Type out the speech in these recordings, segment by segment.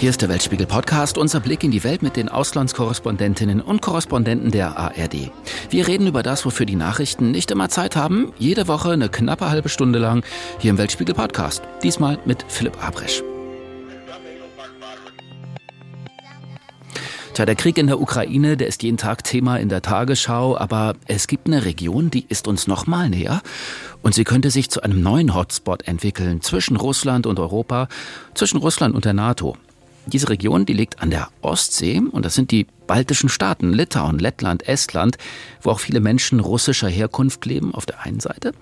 Hier ist der Weltspiegel Podcast, unser Blick in die Welt mit den Auslandskorrespondentinnen und Korrespondenten der ARD. Wir reden über das, wofür die Nachrichten nicht immer Zeit haben. Jede Woche eine knappe halbe Stunde lang hier im Weltspiegel Podcast. Diesmal mit Philipp Abresch. Tja, der Krieg in der Ukraine, der ist jeden Tag Thema in der Tagesschau, aber es gibt eine Region, die ist uns noch mal näher und sie könnte sich zu einem neuen Hotspot entwickeln zwischen Russland und Europa, zwischen Russland und der NATO. Diese Region, die liegt an der Ostsee und das sind die baltischen Staaten, Litauen, Lettland, Estland, wo auch viele Menschen russischer Herkunft leben auf der einen Seite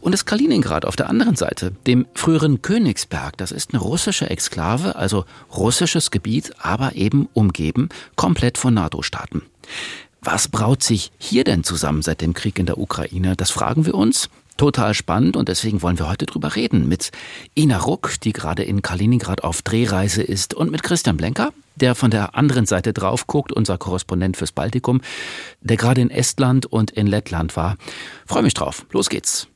und das Kaliningrad auf der anderen Seite, dem früheren Königsberg. Das ist eine russische Exklave, also russisches Gebiet, aber eben umgeben komplett von NATO-Staaten. Was braut sich hier denn zusammen seit dem Krieg in der Ukraine? Das fragen wir uns total spannend und deswegen wollen wir heute drüber reden mit Ina Ruck, die gerade in Kaliningrad auf Drehreise ist und mit Christian Blenker, der von der anderen Seite drauf guckt, unser Korrespondent fürs Baltikum, der gerade in Estland und in Lettland war. Freue mich drauf. Los geht's.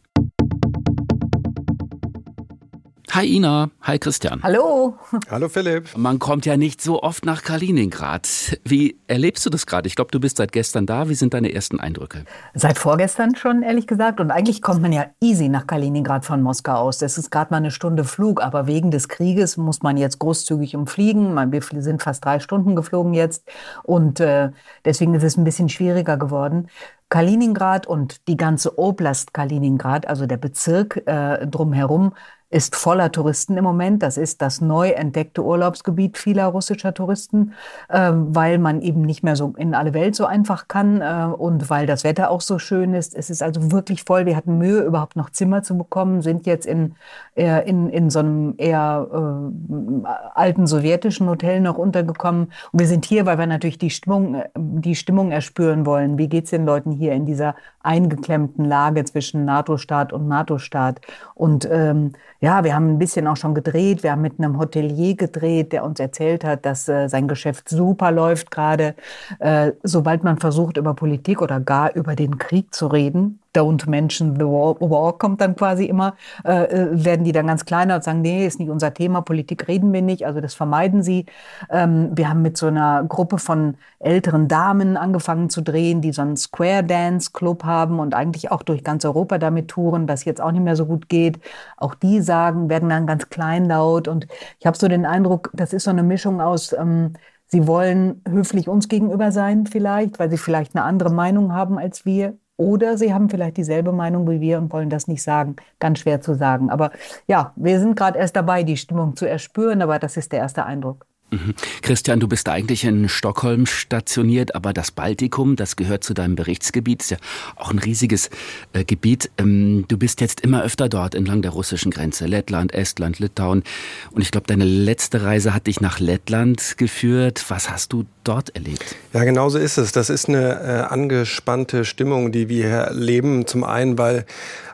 Hi Ina, hi Christian. Hallo. Hallo Philipp. Man kommt ja nicht so oft nach Kaliningrad. Wie erlebst du das gerade? Ich glaube, du bist seit gestern da. Wie sind deine ersten Eindrücke? Seit vorgestern schon, ehrlich gesagt. Und eigentlich kommt man ja easy nach Kaliningrad von Moskau aus. Das ist gerade mal eine Stunde Flug, aber wegen des Krieges muss man jetzt großzügig umfliegen. Wir sind fast drei Stunden geflogen jetzt und äh, deswegen ist es ein bisschen schwieriger geworden. Kaliningrad und die ganze Oblast Kaliningrad, also der Bezirk äh, drumherum, ist voller Touristen im Moment. Das ist das neu entdeckte Urlaubsgebiet vieler russischer Touristen, äh, weil man eben nicht mehr so in alle Welt so einfach kann äh, und weil das Wetter auch so schön ist. Es ist also wirklich voll. Wir hatten Mühe, überhaupt noch Zimmer zu bekommen, sind jetzt in, äh, in, in so einem eher äh, alten sowjetischen Hotel noch untergekommen. Und wir sind hier, weil wir natürlich die Stimmung, die Stimmung erspüren wollen. Wie geht's den Leuten hier in dieser eingeklemmten Lage zwischen NATO-Staat und NATO-Staat? Und ähm, ja, wir haben ein bisschen auch schon gedreht. Wir haben mit einem Hotelier gedreht, der uns erzählt hat, dass äh, sein Geschäft super läuft gerade. Äh, sobald man versucht, über Politik oder gar über den Krieg zu reden, Don't mention the war, war kommt dann quasi immer, äh, äh, werden die dann ganz kleiner und sagen, nee, ist nicht unser Thema, Politik reden wir nicht, also das vermeiden sie. Ähm, wir haben mit so einer Gruppe von älteren Damen angefangen zu drehen, die so einen Square Dance Club haben und eigentlich auch durch ganz Europa damit touren, das jetzt auch nicht mehr so gut geht. Auch die sagen, werden dann ganz kleinlaut und ich habe so den Eindruck, das ist so eine Mischung aus ähm, Sie wollen höflich uns gegenüber sein vielleicht, weil sie vielleicht eine andere Meinung haben als wir oder sie haben vielleicht dieselbe Meinung wie wir und wollen das nicht sagen. Ganz schwer zu sagen. Aber ja, wir sind gerade erst dabei, die Stimmung zu erspüren, aber das ist der erste Eindruck. Mhm. Christian, du bist eigentlich in Stockholm stationiert, aber das Baltikum, das gehört zu deinem Berichtsgebiet, ist ja auch ein riesiges äh, Gebiet. Ähm, du bist jetzt immer öfter dort entlang der russischen Grenze, Lettland, Estland, Litauen. Und ich glaube, deine letzte Reise hat dich nach Lettland geführt. Was hast du dort erlebt? Ja, genau so ist es. Das ist eine äh, angespannte Stimmung, die wir hier erleben. Zum einen, weil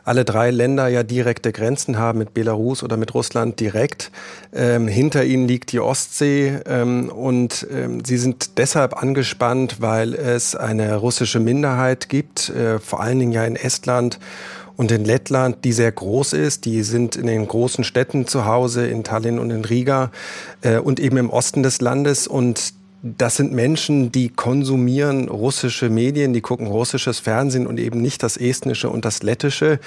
alle drei Länder ja direkte Grenzen haben mit Belarus oder mit Russland direkt. Ähm, hinter ihnen liegt die Ostsee ähm, und ähm, sie sind deshalb angespannt, weil es eine russische Minderheit gibt, äh, vor allen Dingen ja in Estland und in Lettland, die sehr groß ist. Die sind in den großen Städten zu Hause, in Tallinn und in Riga äh, und eben im Osten des Landes. Und das sind Menschen, die konsumieren russische Medien, die gucken russisches Fernsehen und eben nicht das estnische und das lettische.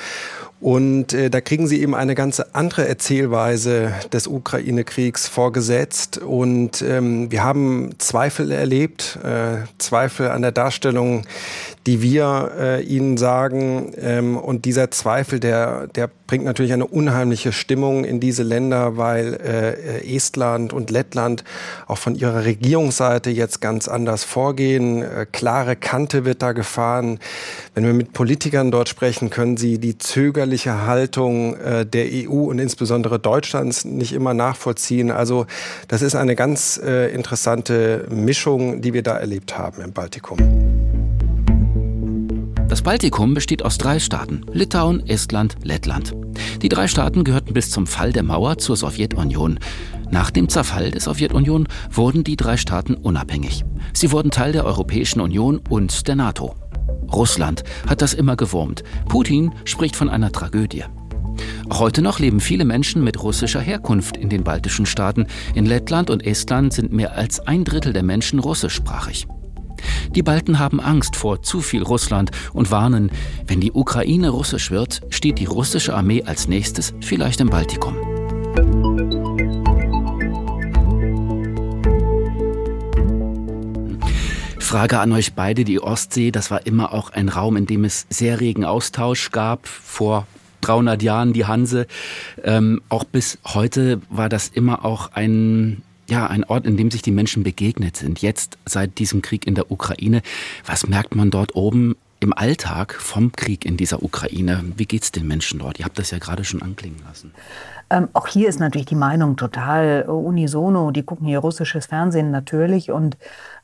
Und äh, da kriegen sie eben eine ganz andere Erzählweise des Ukraine-Kriegs vorgesetzt. Und ähm, wir haben Zweifel erlebt, äh, Zweifel an der Darstellung, die wir äh, ihnen sagen. Ähm, und dieser Zweifel, der, der bringt natürlich eine unheimliche Stimmung in diese Länder, weil äh, Estland und Lettland auch von ihrer Regierungsseite jetzt ganz anders vorgehen. Äh, klare Kante wird da gefahren. Wenn wir mit Politikern dort sprechen, können sie die zögerliche Haltung äh, der EU und insbesondere Deutschlands nicht immer nachvollziehen. Also das ist eine ganz äh, interessante Mischung, die wir da erlebt haben im Baltikum. Das Baltikum besteht aus drei Staaten, Litauen, Estland, Lettland. Die drei Staaten gehörten bis zum Fall der Mauer zur Sowjetunion. Nach dem Zerfall der Sowjetunion wurden die drei Staaten unabhängig. Sie wurden Teil der Europäischen Union und der NATO. Russland hat das immer gewurmt. Putin spricht von einer Tragödie. Heute noch leben viele Menschen mit russischer Herkunft in den baltischen Staaten. In Lettland und Estland sind mehr als ein Drittel der Menschen russischsprachig. Die Balten haben Angst vor zu viel Russland und warnen, wenn die Ukraine russisch wird, steht die russische Armee als nächstes vielleicht im Baltikum. Frage an euch beide, die Ostsee, das war immer auch ein Raum, in dem es sehr regen Austausch gab vor 300 Jahren die Hanse. Ähm, auch bis heute war das immer auch ein ja, ein Ort, in dem sich die Menschen begegnet sind. Jetzt seit diesem Krieg in der Ukraine. Was merkt man dort oben im Alltag vom Krieg in dieser Ukraine? Wie geht es den Menschen dort? Ihr habt das ja gerade schon anklingen lassen. Ähm, auch hier ist natürlich die Meinung total unisono. Die gucken hier russisches Fernsehen natürlich und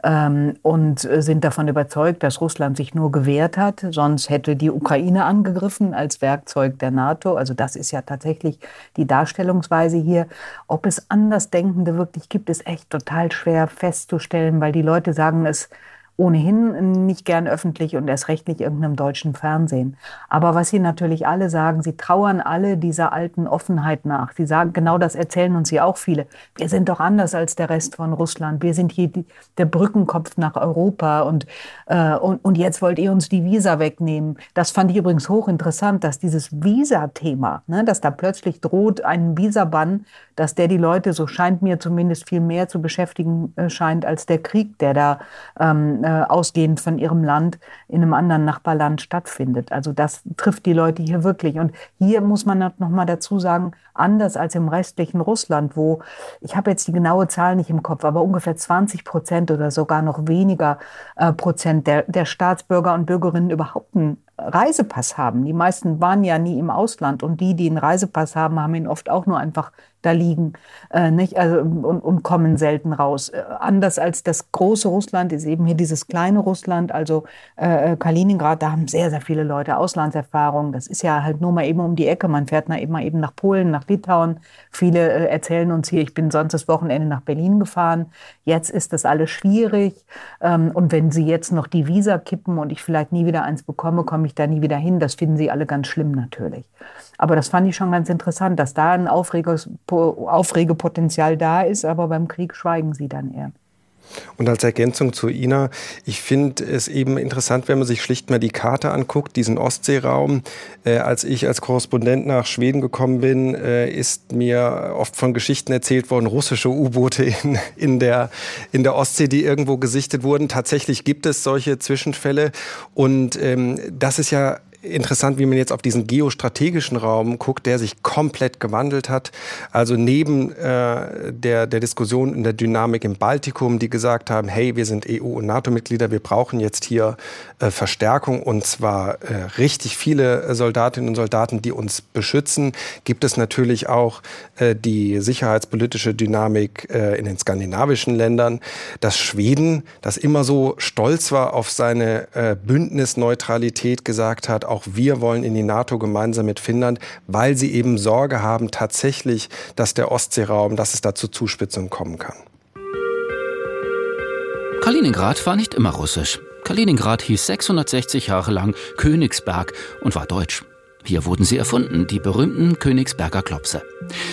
ähm, und sind davon überzeugt, dass Russland sich nur gewehrt hat, sonst hätte die Ukraine angegriffen als Werkzeug der NATO. Also das ist ja tatsächlich die Darstellungsweise hier. Ob es Andersdenkende wirklich gibt, ist echt total schwer festzustellen, weil die Leute sagen, es ohnehin nicht gern öffentlich und erst recht nicht irgendeinem deutschen Fernsehen. Aber was sie natürlich alle sagen, sie trauern alle dieser alten Offenheit nach. Sie sagen, genau das erzählen uns hier auch viele. Wir sind doch anders als der Rest von Russland. Wir sind hier die, der Brückenkopf nach Europa und, äh, und, und jetzt wollt ihr uns die Visa wegnehmen. Das fand ich übrigens hochinteressant, dass dieses Visa-Thema, ne, dass da plötzlich droht ein Visa-Bann, dass der die Leute, so scheint mir zumindest viel mehr zu beschäftigen äh, scheint als der Krieg, der da ähm, äh, ausgehend von ihrem Land in einem anderen Nachbarland stattfindet. Also das trifft die Leute hier wirklich. Und hier muss man noch mal dazu sagen, anders als im restlichen Russland, wo ich habe jetzt die genaue Zahl nicht im Kopf, aber ungefähr 20 Prozent oder sogar noch weniger äh, Prozent der, der Staatsbürger und Bürgerinnen überhaupt einen Reisepass haben. Die meisten waren ja nie im Ausland und die, die einen Reisepass haben, haben ihn oft auch nur einfach da liegen äh, nicht? Also, und, und kommen selten raus. Äh, anders als das große Russland ist eben hier dieses kleine Russland, also äh, äh, Kaliningrad, da haben sehr, sehr viele Leute Auslandserfahrung. Das ist ja halt nur mal eben um die Ecke. Man fährt mal eben, eben nach Polen, nach Litauen. Viele äh, erzählen uns hier, ich bin sonst das Wochenende nach Berlin gefahren. Jetzt ist das alles schwierig. Ähm, und wenn sie jetzt noch die Visa kippen und ich vielleicht nie wieder eins bekomme, komme ich da nie wieder hin. Das finden sie alle ganz schlimm natürlich. Aber das fand ich schon ganz interessant, dass da ein Aufregepotenzial da ist, aber beim Krieg schweigen sie dann eher. Und als Ergänzung zu Ina, ich finde es eben interessant, wenn man sich schlicht mal die Karte anguckt, diesen Ostseeraum. Äh, als ich als Korrespondent nach Schweden gekommen bin, äh, ist mir oft von Geschichten erzählt worden, russische U-Boote in, in, der, in der Ostsee, die irgendwo gesichtet wurden. Tatsächlich gibt es solche Zwischenfälle. Und ähm, das ist ja interessant, wie man jetzt auf diesen geostrategischen Raum guckt, der sich komplett gewandelt hat. Also neben äh, der, der Diskussion in der Dynamik im Baltikum, die gesagt haben, hey, wir sind EU- und NATO-Mitglieder, wir brauchen jetzt hier äh, Verstärkung und zwar äh, richtig viele Soldatinnen und Soldaten, die uns beschützen, gibt es natürlich auch äh, die sicherheitspolitische Dynamik äh, in den skandinavischen Ländern, dass Schweden, das immer so stolz war auf seine äh, Bündnisneutralität, gesagt hat, auch wir wollen in die NATO gemeinsam mit Finnland, weil sie eben Sorge haben tatsächlich, dass der Ostseeraum, dass es da zu Zuspitzungen kommen kann. Kaliningrad war nicht immer russisch. Kaliningrad hieß 660 Jahre lang Königsberg und war deutsch. Hier wurden sie erfunden, die berühmten Königsberger Klopse.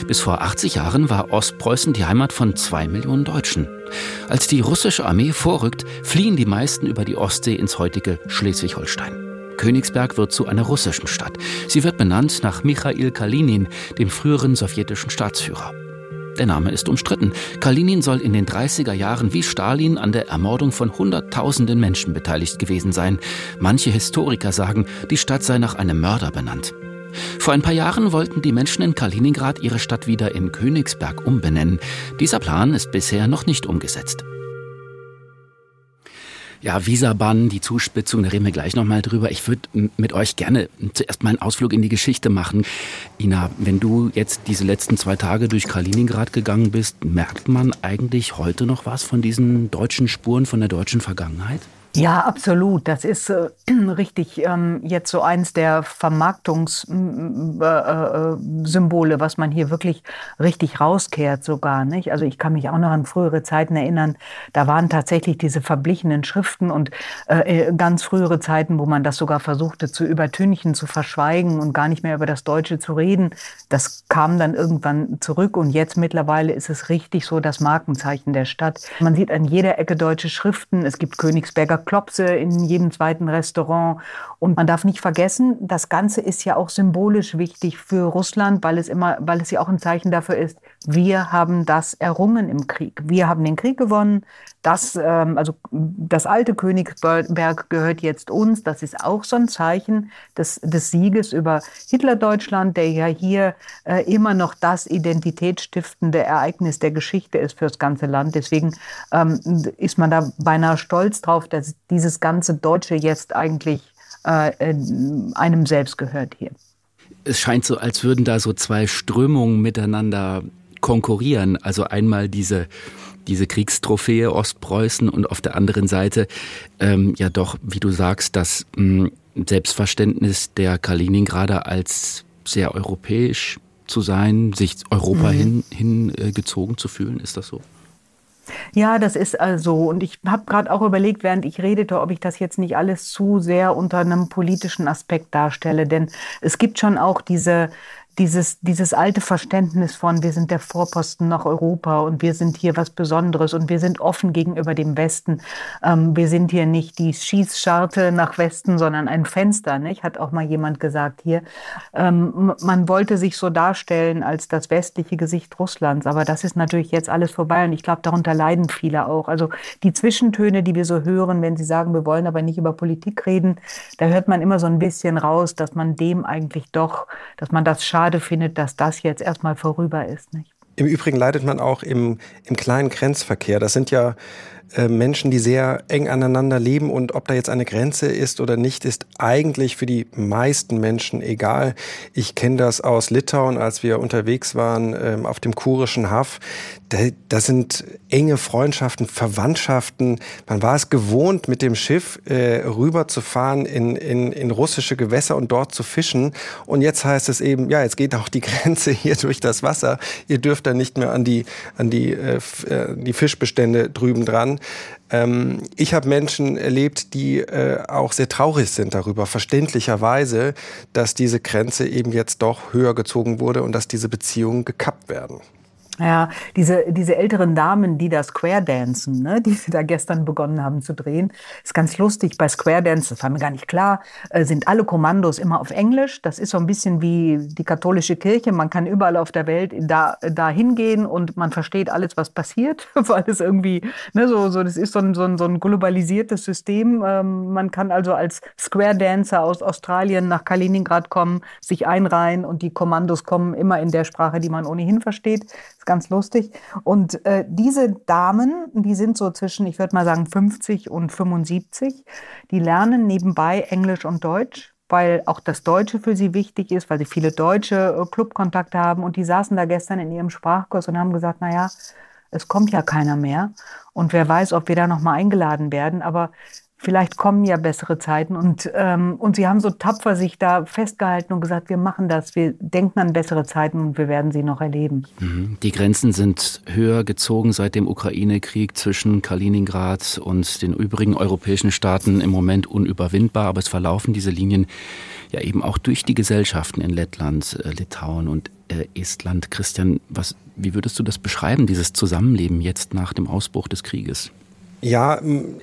Bis vor 80 Jahren war Ostpreußen die Heimat von zwei Millionen Deutschen. Als die russische Armee vorrückt, fliehen die meisten über die Ostsee ins heutige Schleswig-Holstein. Königsberg wird zu einer russischen Stadt. Sie wird benannt nach Michail Kalinin, dem früheren sowjetischen Staatsführer. Der Name ist umstritten. Kalinin soll in den 30er Jahren wie Stalin an der Ermordung von Hunderttausenden Menschen beteiligt gewesen sein. Manche Historiker sagen, die Stadt sei nach einem Mörder benannt. Vor ein paar Jahren wollten die Menschen in Kaliningrad ihre Stadt wieder in Königsberg umbenennen. Dieser Plan ist bisher noch nicht umgesetzt. Ja, Visabann, die Zuspitzung, da reden wir gleich nochmal drüber. Ich würde mit euch gerne zuerst mal einen Ausflug in die Geschichte machen. Ina, wenn du jetzt diese letzten zwei Tage durch Kaliningrad gegangen bist, merkt man eigentlich heute noch was von diesen deutschen Spuren, von der deutschen Vergangenheit? Ja, absolut. Das ist äh, richtig ähm, jetzt so eins der Vermarktungssymbole, äh, äh, was man hier wirklich richtig rauskehrt sogar. Nicht? Also ich kann mich auch noch an frühere Zeiten erinnern. Da waren tatsächlich diese verblichenen Schriften und äh, äh, ganz frühere Zeiten, wo man das sogar versuchte zu übertünchen, zu verschweigen und gar nicht mehr über das Deutsche zu reden. Das kam dann irgendwann zurück und jetzt mittlerweile ist es richtig so das Markenzeichen der Stadt. Man sieht an jeder Ecke deutsche Schriften. Es gibt Königsberger Klopse in jedem zweiten Restaurant. Und man darf nicht vergessen, das Ganze ist ja auch symbolisch wichtig für Russland, weil es immer, weil es ja auch ein Zeichen dafür ist, wir haben das errungen im Krieg. Wir haben den Krieg gewonnen. Das, ähm, also das alte Königsberg gehört jetzt uns. Das ist auch so ein Zeichen des, des Sieges über Hitlerdeutschland, der ja hier äh, immer noch das identitätsstiftende Ereignis der Geschichte ist für das ganze Land. Deswegen ähm, ist man da beinahe stolz drauf, dass dieses ganze Deutsche jetzt eigentlich äh, einem selbst gehört hier. Es scheint so, als würden da so zwei Strömungen miteinander konkurrieren. Also einmal diese diese Kriegstrophäe Ostpreußen und auf der anderen Seite ähm, ja doch, wie du sagst, das mh, hm, Selbstverständnis der Kaliningrader als sehr europäisch zu sein, sich Europa mhm. hingezogen hin, äh, zu fühlen. Ist das so? Ja, das ist also, und ich habe gerade auch überlegt, während ich redete, ob ich das jetzt nicht alles zu sehr unter einem politischen Aspekt darstelle. Denn es gibt schon auch diese dieses, dieses alte Verständnis von, wir sind der Vorposten nach Europa und wir sind hier was Besonderes und wir sind offen gegenüber dem Westen. Ähm, wir sind hier nicht die Schießscharte nach Westen, sondern ein Fenster, nicht? hat auch mal jemand gesagt hier. Ähm, man wollte sich so darstellen als das westliche Gesicht Russlands, aber das ist natürlich jetzt alles vorbei und ich glaube, darunter leiden viele auch. Also die Zwischentöne, die wir so hören, wenn sie sagen, wir wollen aber nicht über Politik reden, da hört man immer so ein bisschen raus, dass man dem eigentlich doch, dass man das schade schade findet, dass das jetzt erstmal vorüber ist. Nicht? Im Übrigen leidet man auch im, im kleinen Grenzverkehr. Das sind ja äh, Menschen, die sehr eng aneinander leben und ob da jetzt eine Grenze ist oder nicht, ist eigentlich für die meisten Menschen egal. Ich kenne das aus Litauen, als wir unterwegs waren ähm, auf dem kurischen Haff. Da, das sind enge Freundschaften, Verwandtschaften. Man war es gewohnt, mit dem Schiff äh, rüber zu fahren in, in, in russische Gewässer und dort zu fischen. Und jetzt heißt es eben, ja, jetzt geht auch die Grenze hier durch das Wasser. Ihr dürft da nicht mehr an die, an die, äh, äh die Fischbestände drüben dran. Ähm, ich habe Menschen erlebt, die äh, auch sehr traurig sind darüber, verständlicherweise, dass diese Grenze eben jetzt doch höher gezogen wurde und dass diese Beziehungen gekappt werden. Ja, diese, diese älteren Damen, die da Square Dancen, ne, die sie da gestern begonnen haben zu drehen, ist ganz lustig. Bei Square Dance, das war mir gar nicht klar, äh, sind alle Kommandos immer auf Englisch. Das ist so ein bisschen wie die katholische Kirche. Man kann überall auf der Welt da, da hingehen und man versteht alles, was passiert, weil es irgendwie, ne, so, so, das ist so ein, so ein, so ein globalisiertes System. Ähm, man kann also als Square Dancer aus Australien nach Kaliningrad kommen, sich einreihen und die Kommandos kommen immer in der Sprache, die man ohnehin versteht ist ganz lustig. Und äh, diese Damen, die sind so zwischen, ich würde mal sagen, 50 und 75, die lernen nebenbei Englisch und Deutsch, weil auch das Deutsche für sie wichtig ist, weil sie viele deutsche äh, Clubkontakte haben. Und die saßen da gestern in ihrem Sprachkurs und haben gesagt, naja, es kommt ja keiner mehr. Und wer weiß, ob wir da nochmal eingeladen werden. Aber vielleicht kommen ja bessere Zeiten. Und, ähm, und sie haben so tapfer sich da festgehalten und gesagt, wir machen das, wir denken an bessere Zeiten und wir werden sie noch erleben. Mhm. Die Grenzen sind höher gezogen seit dem Ukraine-Krieg zwischen Kaliningrad und den übrigen europäischen Staaten im Moment unüberwindbar, aber es verlaufen diese Linien ja eben auch durch die Gesellschaften in Lettland, äh, Litauen und äh, Estland. Christian, was, wie würdest du das beschreiben, dieses Zusammenleben jetzt nach dem Ausbruch des Krieges? Ja,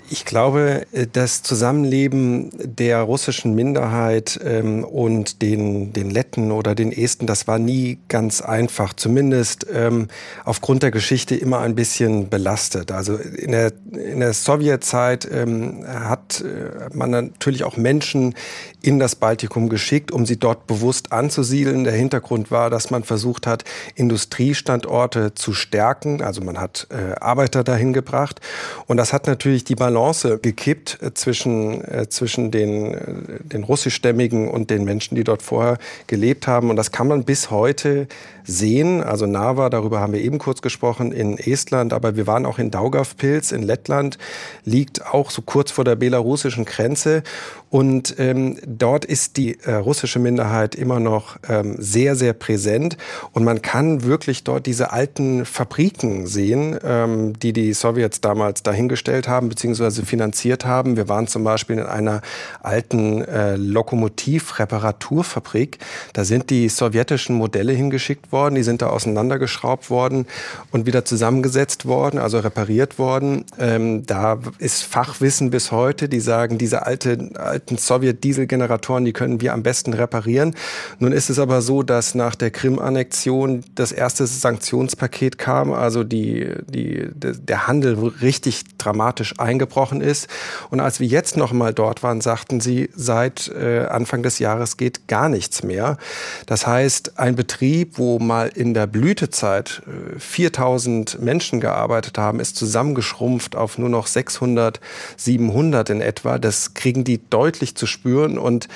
ich glaube, äh, das Zusammenleben der russischen Minderheit ähm, und den, den Letten oder den Esten, das war nie ganz einfach. Zumindest ähm, aufgrund der Geschichte immer ein bisschen belastet. Also in der, in der Sowjetzeit ähm, hat äh, man natürlich auch Menschen in das Baltikum geschickt, um sie dort bewusst anzusiedeln. Der Hintergrund war, dass man versucht hat, Industriestandorte zu stärken. Also man hat äh, Arbeiter dahin gebracht. Und das hat natürlich die Balance gekippt äh, zwischen, äh, zwischen den, äh, den russischstämmigen und den Menschen, die dort vorher gelebt haben. Und das kann man bis heute sehen. Also Narva, darüber haben wir eben kurz gesprochen, in Estland, aber wir waren auch in Daugavpils in Lettland, liegt auch so kurz vor der belarussischen Grenze. Und ähm, dort ist die äh, russische Minderheit immer noch ähm, sehr, sehr präsent. Und man kann wirklich dort diese alten Fabriken sehen, ähm, die die Sowjets damals dahingestellt haben, beziehungsweise finanziert haben. Wir waren zum Beispiel in einer alten äh, Lokomotivreparaturfabrik. Da sind die sowjetischen Modelle hingeschickt worden. Die sind da auseinandergeschraubt worden und wieder zusammengesetzt worden, also repariert worden. Ähm, da ist Fachwissen bis heute. Die sagen, diese alte, alten Sowjet-Dieselgeneratoren, die können wir am besten reparieren. Nun ist es aber so, dass nach der Krim-Annexion das erste Sanktionspaket kam, also die, die, der Handel richtig dramatisch eingebrochen ist. Und als wir jetzt noch mal dort waren, sagten sie, seit äh, Anfang des Jahres geht gar nichts mehr. Das heißt, ein Betrieb, wo mal in der Blütezeit äh, 4000 Menschen gearbeitet haben, ist zusammengeschrumpft auf nur noch 600, 700 in etwa. Das kriegen die deutlich zu spüren und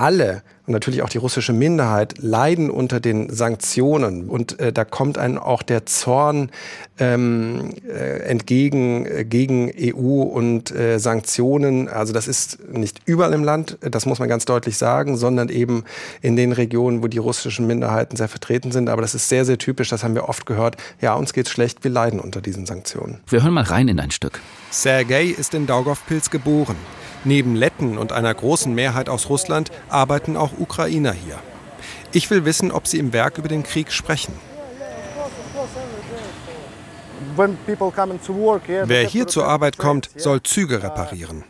alle und natürlich auch die russische Minderheit leiden unter den Sanktionen. Und äh, da kommt einem auch der Zorn ähm, äh, entgegen äh, gegen EU und äh, Sanktionen. Also das ist nicht überall im Land, das muss man ganz deutlich sagen, sondern eben in den Regionen, wo die russischen Minderheiten sehr vertreten sind. Aber das ist sehr, sehr typisch, das haben wir oft gehört. Ja, uns geht's schlecht, wir leiden unter diesen Sanktionen. Wir hören mal rein in ein Stück. Sergei ist in Daugavpils geboren. Neben Letten und einer großen Mehrheit aus Russland arbeiten auch Ukrainer hier. Ich will wissen, ob sie im Werk über den Krieg sprechen. Wer hier zur Arbeit kommt, soll Züge reparieren.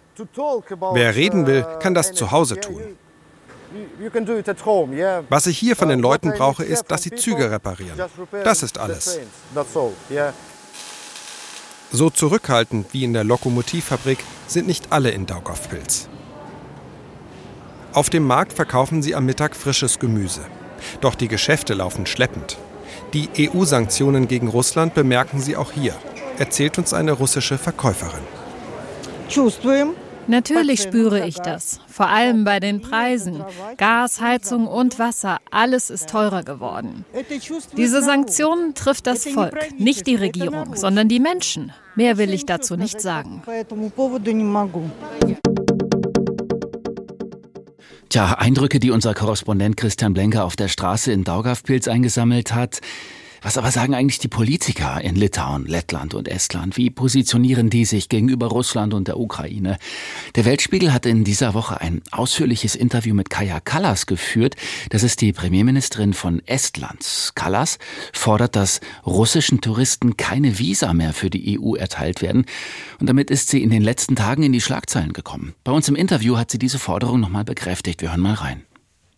Wer reden will, kann das zu Hause tun. Was ich hier von den Leuten brauche, ist, dass sie Züge reparieren. Das ist alles. So zurückhaltend wie in der Lokomotivfabrik sind nicht alle in Daugavpils. Auf dem Markt verkaufen sie am Mittag frisches Gemüse. Doch die Geschäfte laufen schleppend. Die EU-Sanktionen gegen Russland bemerken sie auch hier, erzählt uns eine russische Verkäuferin. Natürlich spüre ich das, vor allem bei den Preisen. Gas, Heizung und Wasser, alles ist teurer geworden. Diese Sanktionen trifft das Volk, nicht die Regierung, sondern die Menschen. Mehr will ich dazu nicht sagen. Tja, Eindrücke, die unser Korrespondent Christian Blenker auf der Straße in Daugavpils eingesammelt hat. Was aber sagen eigentlich die Politiker in Litauen, Lettland und Estland? Wie positionieren die sich gegenüber Russland und der Ukraine? Der Weltspiegel hat in dieser Woche ein ausführliches Interview mit Kaja Kallas geführt. Das ist die Premierministerin von Estland. Kallas fordert, dass russischen Touristen keine Visa mehr für die EU erteilt werden. Und damit ist sie in den letzten Tagen in die Schlagzeilen gekommen. Bei uns im Interview hat sie diese Forderung nochmal bekräftigt. Wir hören mal rein.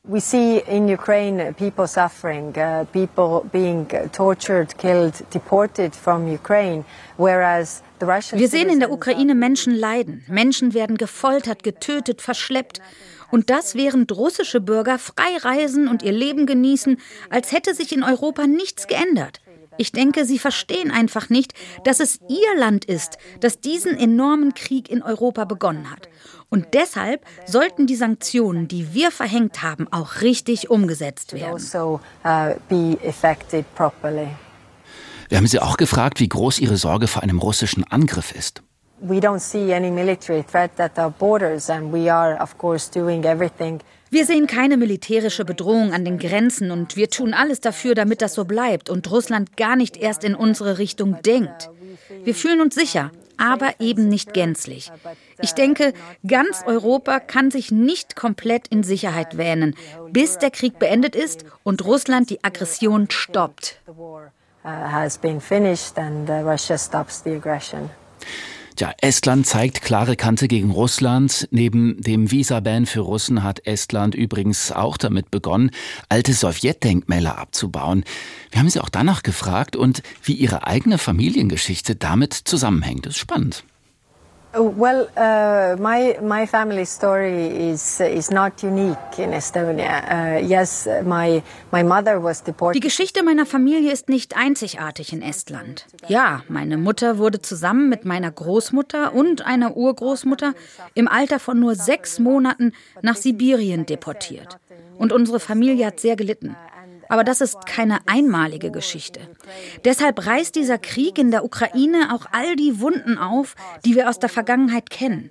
We see in Ukraine people suffering, uh, people being tortured, killed, deported from Ukraine, whereas wir sehen in der Ukraine Menschen leiden. Menschen werden gefoltert, getötet, verschleppt. Und das während russische Bürger frei reisen und ihr Leben genießen, als hätte sich in Europa nichts geändert. Ich denke, sie verstehen einfach nicht, dass es ihr Land ist, das diesen enormen Krieg in Europa begonnen hat. Und deshalb sollten die Sanktionen, die wir verhängt haben, auch richtig umgesetzt werden. Also, uh, wir haben Sie auch gefragt, wie groß Ihre Sorge vor einem russischen Angriff ist. We don't see any military threat at our borders and we are of course doing everything wir sehen keine militärische Bedrohung an den Grenzen und wir tun alles dafür, damit das so bleibt und Russland gar nicht erst in unsere Richtung denkt. Wir fühlen uns sicher, aber eben nicht gänzlich. Ich denke, ganz Europa kann sich nicht komplett in Sicherheit wähnen, bis der Krieg beendet ist und Russland die Aggression stoppt. Tja, Estland zeigt klare Kante gegen Russland. Neben dem Visa-Ban für Russen hat Estland übrigens auch damit begonnen, alte Sowjetdenkmäler abzubauen. Wir haben sie auch danach gefragt und wie ihre eigene Familiengeschichte damit zusammenhängt. Das ist spannend. Oh, well, uh, my my family story is is not unique in Estonia. Uh, yes, my my mother was deported. Die Geschichte meiner Familie ist nicht einzigartig in Estland. Ja, meine Mutter wurde zusammen mit meiner Großmutter und einer Urgroßmutter im Alter von nur sechs Monaten nach Sibirien deportiert. Und unsere Familie hat sehr gelitten. Aber das ist keine einmalige Geschichte. Deshalb reißt dieser Krieg in der Ukraine auch all die Wunden auf, die wir aus der Vergangenheit kennen.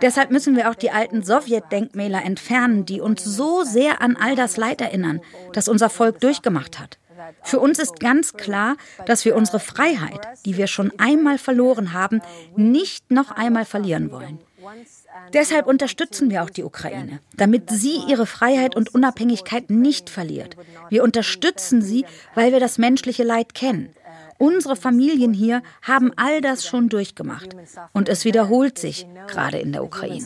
Deshalb müssen wir auch die alten Sowjetdenkmäler entfernen, die uns so sehr an all das Leid erinnern, das unser Volk durchgemacht hat. Für uns ist ganz klar, dass wir unsere Freiheit, die wir schon einmal verloren haben, nicht noch einmal verlieren wollen. Deshalb unterstützen wir auch die Ukraine, damit sie ihre Freiheit und Unabhängigkeit nicht verliert. Wir unterstützen sie, weil wir das menschliche Leid kennen. Unsere Familien hier haben all das schon durchgemacht. Und es wiederholt sich gerade in der Ukraine.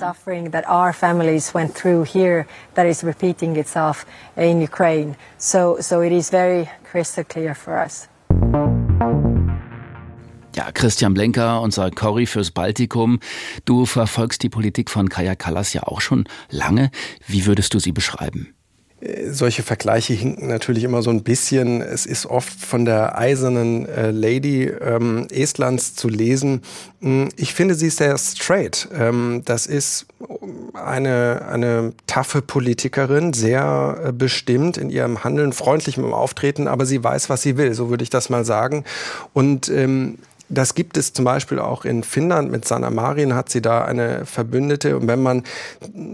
Ja, Christian Blenker, unser Corey fürs Baltikum. Du verfolgst die Politik von Kaya Kallas ja auch schon lange. Wie würdest du sie beschreiben? Äh, solche Vergleiche hinken natürlich immer so ein bisschen. Es ist oft von der eisernen äh, Lady ähm, Estlands zu lesen. Hm, ich finde sie sehr straight. Ähm, das ist eine, eine taffe Politikerin, sehr äh, bestimmt in ihrem Handeln, freundlich im Auftreten, aber sie weiß, was sie will, so würde ich das mal sagen. Und ähm, das gibt es zum Beispiel auch in Finnland. Mit Sanna Marin hat sie da eine Verbündete. Und wenn man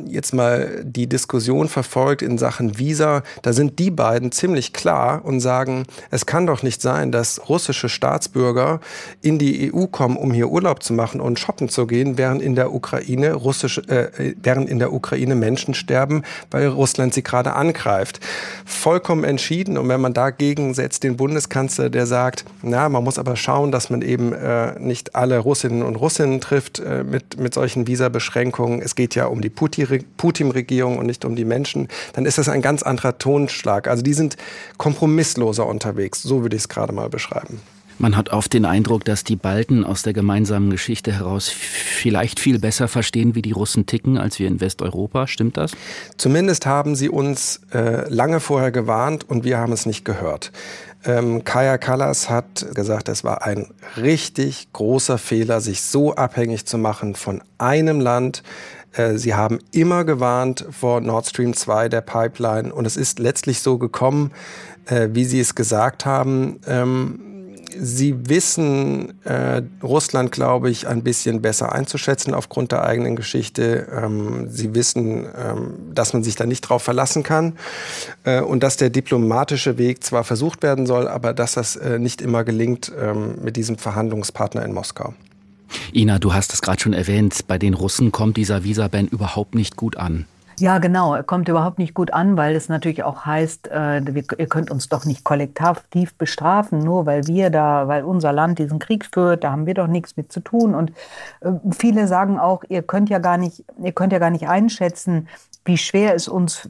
jetzt mal die Diskussion verfolgt in Sachen Visa, da sind die beiden ziemlich klar und sagen, es kann doch nicht sein, dass russische Staatsbürger in die EU kommen, um hier Urlaub zu machen und shoppen zu gehen, während in der Ukraine russische, äh, während in der Ukraine Menschen sterben, weil Russland sie gerade angreift. Vollkommen entschieden. Und wenn man dagegen setzt den Bundeskanzler, der sagt, na, man muss aber schauen, dass man eben eben äh, nicht alle Russinnen und Russinnen trifft äh, mit, mit solchen Visabeschränkungen. Es geht ja um die Putin-Regierung und nicht um die Menschen. Dann ist das ein ganz anderer Tonschlag. Also die sind kompromissloser unterwegs. So würde ich es gerade mal beschreiben. Man hat oft den Eindruck, dass die Balten aus der gemeinsamen Geschichte heraus vielleicht viel besser verstehen, wie die Russen ticken, als wir in Westeuropa. Stimmt das? Zumindest haben sie uns äh, lange vorher gewarnt und wir haben es nicht gehört. Ähm, Kaya Kallas hat gesagt, es war ein richtig großer Fehler, sich so abhängig zu machen von einem Land. Äh, sie haben immer gewarnt vor Nord Stream 2, der Pipeline. Und es ist letztlich so gekommen, äh, wie Sie es gesagt haben. Ähm, Sie wissen äh, Russland, glaube ich, ein bisschen besser einzuschätzen aufgrund der eigenen Geschichte. Ähm, Sie wissen, ähm, dass man sich da nicht drauf verlassen kann äh, und dass der diplomatische Weg zwar versucht werden soll, aber dass das äh, nicht immer gelingt ähm, mit diesem Verhandlungspartner in Moskau. Ina, du hast es gerade schon erwähnt, bei den Russen kommt dieser Visa-Ban überhaupt nicht gut an. Ja, genau. Er kommt überhaupt nicht gut an, weil es natürlich auch heißt, äh, wir, ihr könnt uns doch nicht kollektiv bestrafen, nur weil wir da, weil unser Land diesen Krieg führt, da haben wir doch nichts mit zu tun. Und äh, viele sagen auch, ihr könnt ja gar nicht, ihr könnt ja gar nicht einschätzen, wie schwer es uns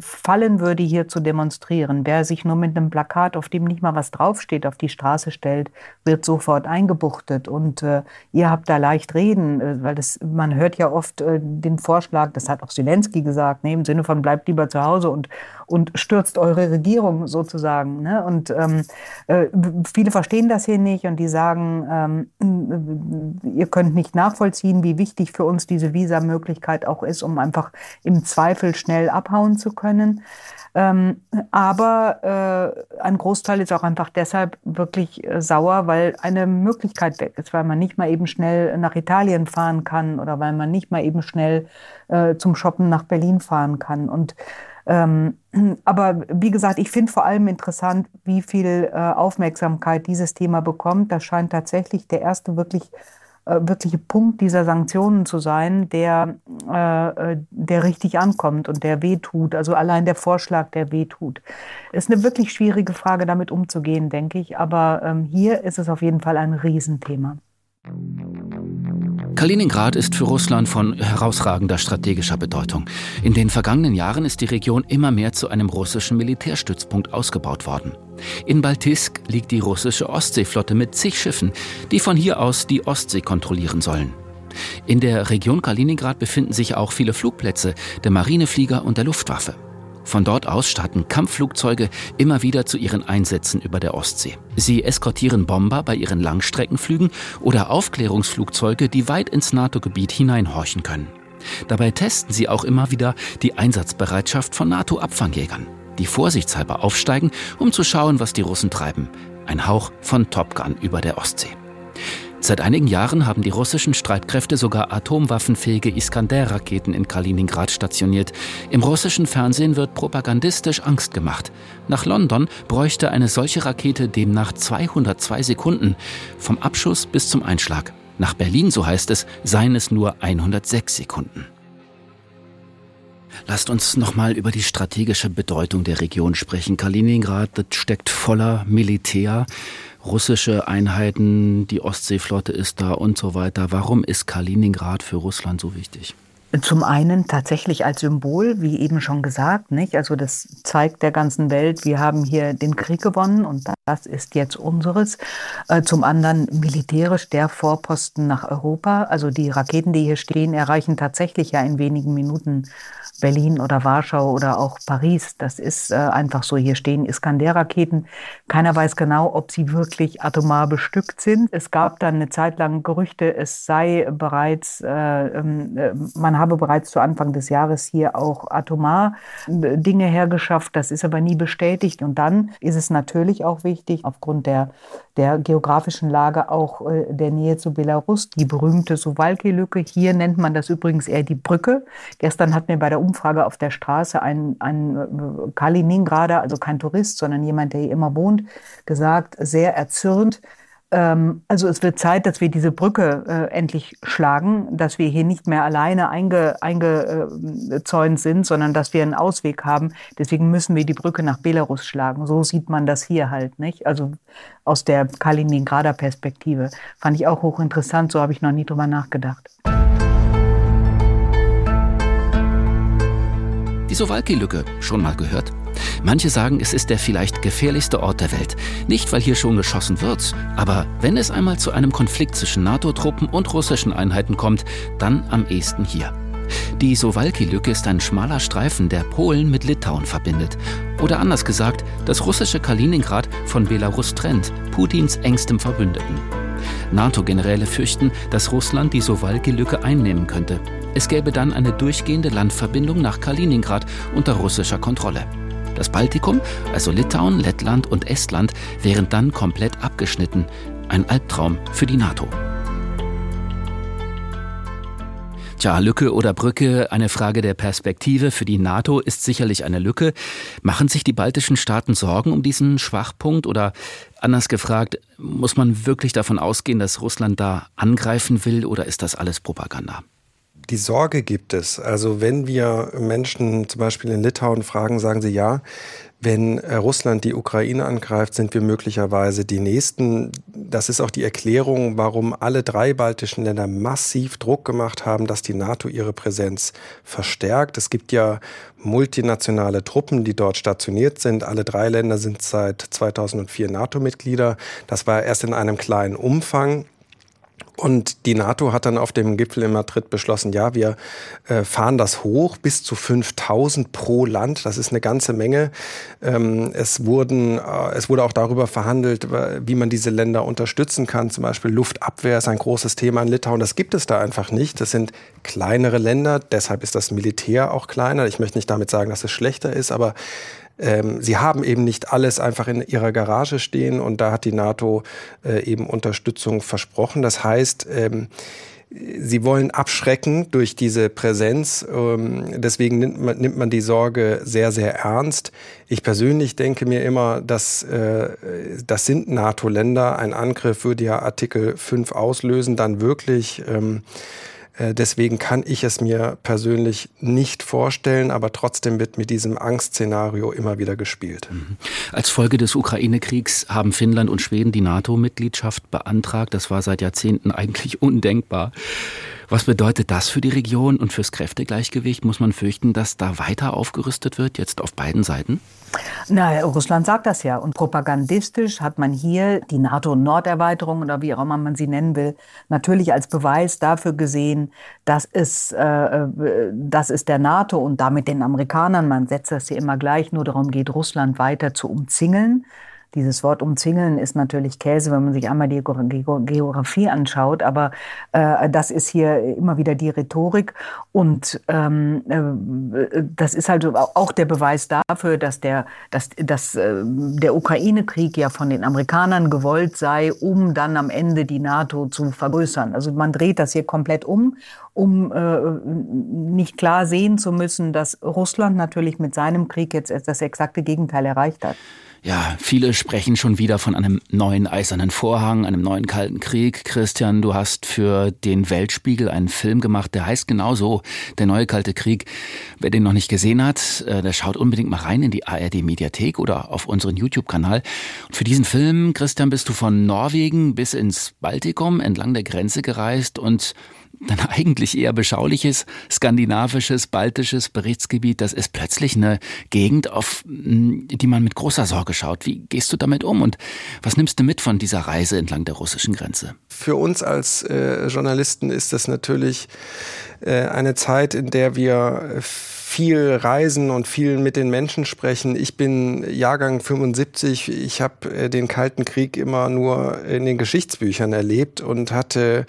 fallen würde, hier zu demonstrieren. Wer sich nur mit einem Plakat, auf dem nicht mal was draufsteht, auf die Straße stellt, wird sofort eingebuchtet. Und äh, ihr habt da leicht reden, äh, weil das, man hört ja oft äh, den Vorschlag, das hat auch Zelensky gesagt, ne, im Sinne von bleibt lieber zu Hause und, und stürzt eure Regierung sozusagen. Ne? Und ähm, äh, viele verstehen das hier nicht und die sagen, ähm, ihr könnt nicht nachvollziehen, wie wichtig für uns diese Visa-Möglichkeit auch ist, um einfach im im Zweifel schnell abhauen zu können. Ähm, aber äh, ein Großteil ist auch einfach deshalb wirklich äh, sauer, weil eine Möglichkeit weg ist, weil man nicht mal eben schnell nach Italien fahren kann oder weil man nicht mal eben schnell äh, zum Shoppen nach Berlin fahren kann. Und ähm, aber wie gesagt, ich finde vor allem interessant, wie viel äh, Aufmerksamkeit dieses Thema bekommt. Das scheint tatsächlich der erste wirklich äh, wirkliche Punkt dieser Sanktionen zu sein, der, äh, äh, der richtig ankommt und der wehtut. Also allein der Vorschlag, der wehtut. Ist eine wirklich schwierige Frage, damit umzugehen, denke ich. Aber ähm, hier ist es auf jeden Fall ein Riesenthema. Kaliningrad ist für Russland von herausragender strategischer Bedeutung. In den vergangenen Jahren ist die Region immer mehr zu einem russischen Militärstützpunkt ausgebaut worden. In Baltisk liegt die russische Ostseeflotte mit zig Schiffen, die von hier aus die Ostsee kontrollieren sollen. In der Region Kaliningrad befinden sich auch viele Flugplätze der Marineflieger und der Luftwaffe. Von dort aus starten Kampfflugzeuge immer wieder zu ihren Einsätzen über der Ostsee. Sie eskortieren Bomber bei ihren Langstreckenflügen oder Aufklärungsflugzeuge, die weit ins NATO-Gebiet hineinhorchen können. Dabei testen sie auch immer wieder die Einsatzbereitschaft von NATO-Abfangjägern. die vorsichtshalber aufsteigen, um zu schauen, was die Russen treiben. Ein Hauch von Top Gun über der Ostsee. Seit einigen Jahren haben die russischen Streitkräfte sogar atomwaffenfähige Iskander-Raketen in Kaliningrad stationiert. Im russischen Fernsehen wird propagandistisch Angst gemacht. Nach London bräuchte eine solche Rakete demnach 202 Sekunden, vom Abschuss bis zum Einschlag. Nach Berlin, so heißt es, seien es nur 106 Sekunden. Lasst uns nochmal über die strategische Bedeutung der Region sprechen. Kaliningrad steckt voller Militär, russische Einheiten, die Ostseeflotte ist da und so weiter. Warum ist Kaliningrad für Russland so wichtig? Zum einen tatsächlich als Symbol, wie eben schon gesagt, nicht? Also das zeigt der ganzen Welt, wir haben hier den Krieg gewonnen und das ist jetzt unseres. Äh, zum anderen militärisch der Vorposten nach Europa. Also die Raketen, die hier stehen, erreichen tatsächlich ja in wenigen Minuten Berlin oder Warschau oder auch Paris. Das ist äh, einfach so. Hier stehen Iskander-Raketen. Keiner weiß genau, ob sie wirklich atomar bestückt sind. Es gab dann eine Zeit lang Gerüchte, es sei bereits, äh, ähm, äh, man habe bereits zu Anfang des Jahres hier auch atomar Dinge hergeschafft. Das ist aber nie bestätigt. Und dann ist es natürlich auch wichtig, aufgrund der der geografischen Lage auch äh, der Nähe zu Belarus, die berühmte Suwalki-Lücke. Hier nennt man das übrigens eher die Brücke. Gestern hat mir bei der Umfrage auf der Straße ein, ein äh, Kaliningrader, also kein Tourist, sondern jemand, der hier immer wohnt, gesagt, sehr erzürnt, also es wird Zeit, dass wir diese Brücke äh, endlich schlagen, dass wir hier nicht mehr alleine eingezäunt einge, sind, sondern dass wir einen Ausweg haben. Deswegen müssen wir die Brücke nach Belarus schlagen. So sieht man das hier halt, nicht? Also aus der Kaliningrader Perspektive. Fand ich auch hochinteressant, so habe ich noch nie drüber nachgedacht. Die Sowalki-Lücke, schon mal gehört? Manche sagen, es ist der vielleicht gefährlichste Ort der Welt. Nicht, weil hier schon geschossen wird, aber wenn es einmal zu einem Konflikt zwischen NATO-Truppen und russischen Einheiten kommt, dann am ehesten hier. Die Sowalki-Lücke ist ein schmaler Streifen, der Polen mit Litauen verbindet. Oder anders gesagt, das russische Kaliningrad von Belarus trennt, Putins engstem Verbündeten. NATO-Generäle fürchten, dass Russland die Sowalki-Lücke einnehmen könnte. Es gäbe dann eine durchgehende Landverbindung nach Kaliningrad unter russischer Kontrolle. Das Baltikum, also Litauen, Lettland und Estland, wären dann komplett abgeschnitten. Ein Albtraum für die NATO. Tja, Lücke oder Brücke, eine Frage der Perspektive. Für die NATO ist sicherlich eine Lücke. Machen sich die baltischen Staaten Sorgen um diesen Schwachpunkt oder anders gefragt, muss man wirklich davon ausgehen, dass Russland da angreifen will oder ist das alles Propaganda? Die Sorge gibt es. Also wenn wir Menschen zum Beispiel in Litauen fragen, sagen sie ja, wenn äh, Russland die Ukraine angreift, sind wir möglicherweise die Nächsten. Das ist auch die Erklärung, warum alle drei baltischen Länder massiv Druck gemacht haben, dass die NATO ihre Präsenz verstärkt. Es gibt ja multinationale Truppen, die dort stationiert sind. Alle drei Länder sind seit 2004 NATO-Mitglieder. Das war erst in einem kleinen Umfang. Und die NATO hat dann auf dem Gipfel in Madrid beschlossen, ja, wir äh, fahren das hoch bis zu 5000 pro Land. Das ist eine ganze Menge. Ähm, es, wurden, äh, es wurde auch darüber verhandelt, wie man diese Länder unterstützen kann. Zum Beispiel Luftabwehr ist ein großes Thema in Litauen. Das gibt es da einfach nicht. Das sind kleinere Länder. Deshalb ist das Militär auch kleiner. Ich möchte nicht damit sagen, dass es schlechter ist, aber ähm, sie haben eben nicht alles einfach in ihrer Garage stehen und da hat die NATO äh, eben Unterstützung versprochen. Das heißt, ähm, Sie wollen abschrecken durch diese Präsenz. Ähm, deswegen nimmt man, nimmt man, die Sorge sehr, sehr ernst. Ich persönlich denke mir immer, dass äh, das sind NATO-Länder. Ein Angriff würde ja Artikel 5 auslösen, dann wirklich. Ähm, äh, deswegen kann ich es mir persönlich nicht vorstellen, aber trotzdem wird mit diesem Angstszenario immer wieder gespielt. Mhm. Als Folge des Ukraine-Kriegs haben Finnland und Schweden die NATO-Mitgliedschaft beantragt. Das war seit Jahrzehnten eigentlich undenkbar. Was bedeutet das für die Region und fürs Kräftegleichgewicht? Muss man fürchten, dass da weiter aufgerüstet wird, jetzt auf beiden Seiten? Na, Russland sagt das ja. Und propagandistisch hat man hier die NATO-Norderweiterung oder wie auch immer man sie nennen will, natürlich als Beweis dafür gesehen, dass es, äh, äh dass es der NATO und damit den Amerikanern, man setzt das hier immer gleich, nur darum geht, Russland weiter zu umzingeln Dieses Wort umzingeln ist natürlich Käse, wenn man sich einmal die Geografie anschaut, aber äh, das ist hier immer wieder die Rhetorik und ähm, äh, das ist halt auch der Beweis dafür, dass der, dass, dass, äh, der Ukraine-Krieg ja von den Amerikanern gewollt sei, um dann am Ende die NATO zu vergrößern. Also man dreht das hier komplett um um äh, nicht klar sehen zu müssen, dass Russland natürlich mit seinem Krieg jetzt das exakte Gegenteil erreicht hat. Ja, viele sprechen schon wieder von einem neuen eisernen Vorhang, einem neuen kalten Krieg. Christian, du hast für den Weltspiegel einen Film gemacht, der heißt genau so, der neue kalte Krieg. Wer den noch nicht gesehen hat, äh, der schaut unbedingt mal rein in die ARD Mediathek oder auf unseren YouTube-Kanal. Für diesen Film, Christian, bist du von Norwegen bis ins Baltikum entlang der Grenze gereist und dann eigentlich eher beschauliches skandinavisches, baltisches Berichtsgebiet, das ist plötzlich eine Gegend, auf die man mit großer Sorge schaut. Wie gehst du damit um und was nimmst du mit von dieser Reise entlang der russischen Grenze? Für uns als äh, Journalisten ist das natürlich äh, eine Zeit, in der wir viel reisen und viel mit den Menschen sprechen. Ich bin Jahrgang 75. Ich habe äh, den Kalten Krieg immer nur in den Geschichtsbüchern erlebt und hatte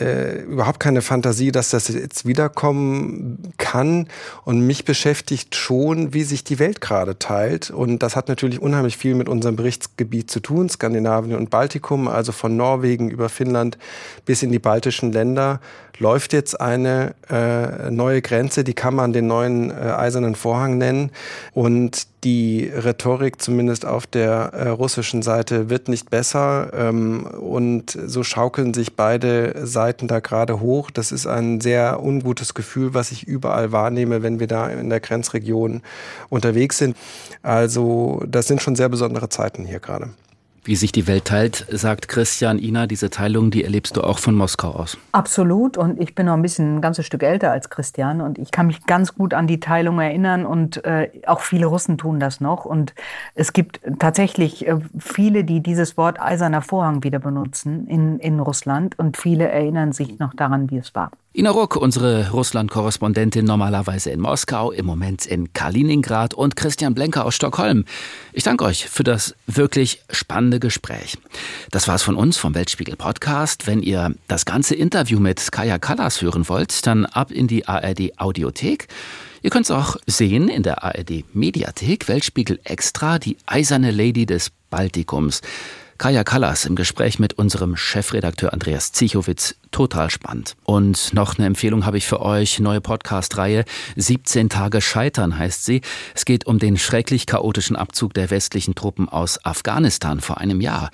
äh, überhaupt keine Fantasie, dass das jetzt wiederkommen kann. Und mich beschäftigt schon, wie sich die Welt gerade teilt. Und das hat natürlich unheimlich viel mit unserem Berichtsgebiet zu tun, Skandinavien und Baltikum, also von Norwegen über Finnland bis in die baltischen Länder läuft jetzt eine äh, neue Grenze, die kann man den neuen äh, eisernen Vorhang nennen. Und die Rhetorik, zumindest auf der äh, russischen Seite, wird nicht besser. Ähm, und so schaukeln sich beide Seiten da gerade hoch. Das ist ein sehr ungutes Gefühl, was ich überall wahrnehme, wenn wir da in der Grenzregion unterwegs sind. Also das sind schon sehr besondere Zeiten hier gerade. Wie sich die Welt teilt, sagt Christian Ina, diese Teilung, die erlebst du auch von Moskau aus. Absolut. Und ich bin noch ein bisschen ein ganzes Stück älter als Christian. Und ich kann mich ganz gut an die Teilung erinnern. Und äh, auch viele Russen tun das noch. Und es gibt tatsächlich äh, viele, die dieses Wort eiserner Vorhang wieder benutzen in, in Russland. Und viele erinnern sich noch daran, wie es war. Ina Ruck, unsere Russland-Korrespondentin, normalerweise in Moskau, im Moment in Kaliningrad und Christian Blenker aus Stockholm. Ich danke euch für das wirklich spannende Gespräch. Das war's von uns vom Weltspiegel Podcast. Wenn ihr das ganze Interview mit Kaya Kallas hören wollt, dann ab in die ARD Audiothek. Ihr könnt es auch sehen in der ARD Mediathek, Weltspiegel Extra, die eiserne Lady des Baltikums. Kaya Kallas im Gespräch mit unserem Chefredakteur Andreas Zichowitz. Total spannend. Und noch eine Empfehlung habe ich für euch. Neue Podcast-Reihe 17 Tage Scheitern heißt sie. Es geht um den schrecklich chaotischen Abzug der westlichen Truppen aus Afghanistan vor einem Jahr.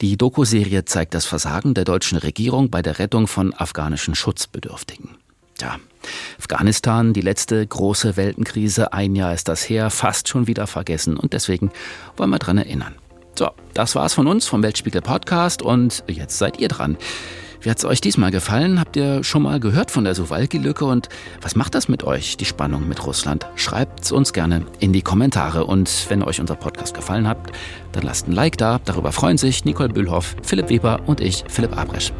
Die Doku-Serie zeigt das Versagen der deutschen Regierung bei der Rettung von afghanischen Schutzbedürftigen. Tja, Afghanistan, die letzte große Weltenkrise, ein Jahr ist das her, fast schon wieder vergessen und deswegen wollen wir dran erinnern. So, das war's von uns vom Weltspiegel Podcast und jetzt seid ihr dran. Wie hat's euch diesmal gefallen? Habt ihr schon mal gehört von der Suwalki-Lücke und was macht das mit euch, die Spannung mit Russland? Schreibt's uns gerne in die Kommentare und wenn euch unser Podcast gefallen hat, dann lasst ein Like da. Darüber freuen sich Nicole Bühlhoff, Philipp Weber und ich, Philipp Abresch.